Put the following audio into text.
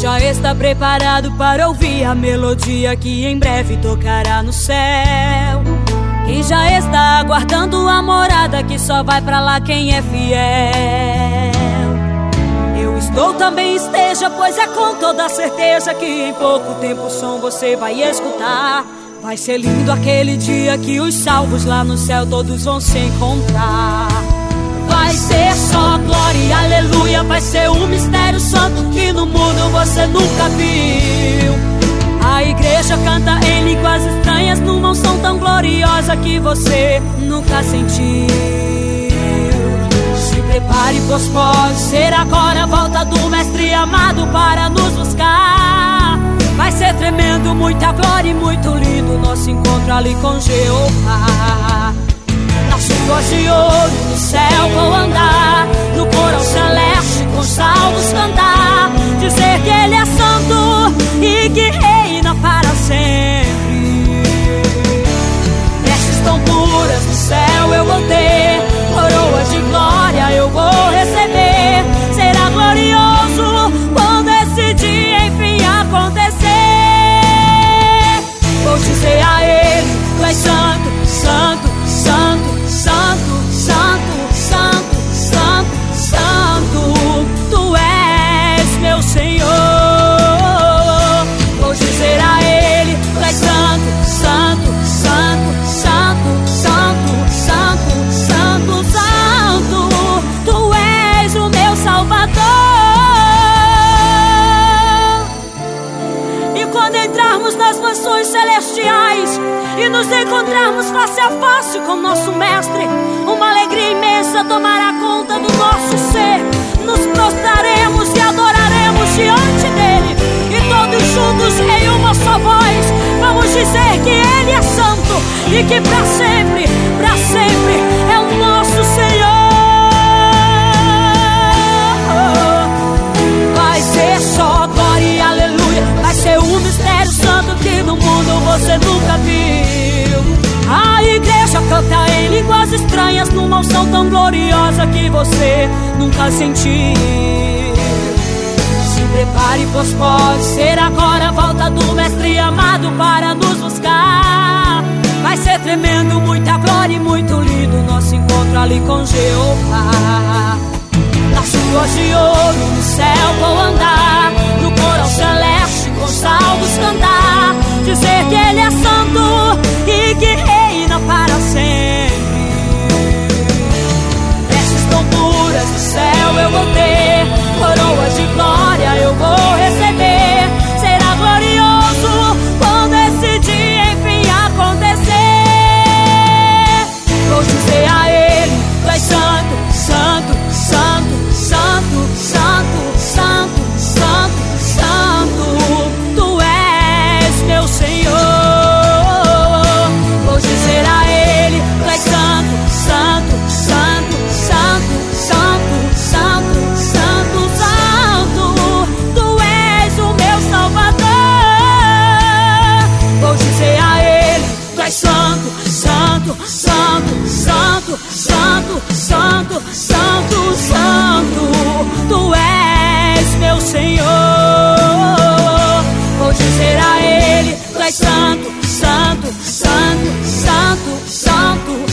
Já está preparado para ouvir a melodia que em breve tocará no céu. Quem já está aguardando a morada que só vai para lá quem é fiel. Estou também esteja, pois é com toda certeza que em pouco tempo o som você vai escutar. Vai ser lindo aquele dia que os salvos lá no céu todos vão se encontrar. Vai ser só glória aleluia, vai ser um mistério santo que no mundo você nunca viu. A igreja canta em línguas estranhas numa unção tão gloriosa que você nunca sentiu. Prepare, pois pode ser agora a volta do mestre amado para nos buscar. Vai ser tremendo, muita glória e muito lindo nosso encontro ali com Jeová. Nas ruas de ouro, no céu vou andar, e nos encontrarmos face a face com nosso Mestre, uma alegria imensa tomará conta do nosso ser. Nos prostraremos e adoraremos diante dele, e todos juntos em uma só voz vamos dizer que Ele é santo e que para sempre, numa unção tão gloriosa que você nunca sentiu. Se prepare, pois pode ser agora a volta do mestre amado para nos buscar. Vai ser tremendo, muita glória e muito lindo nosso encontro ali com Jeová. Ruas de ouro, no céu vou andar, santo, santo, santo, santo, santo, santo, santo. Tu és meu Senhor. Vou dizer a Ele, Tu és santo, santo, santo, santo, santo.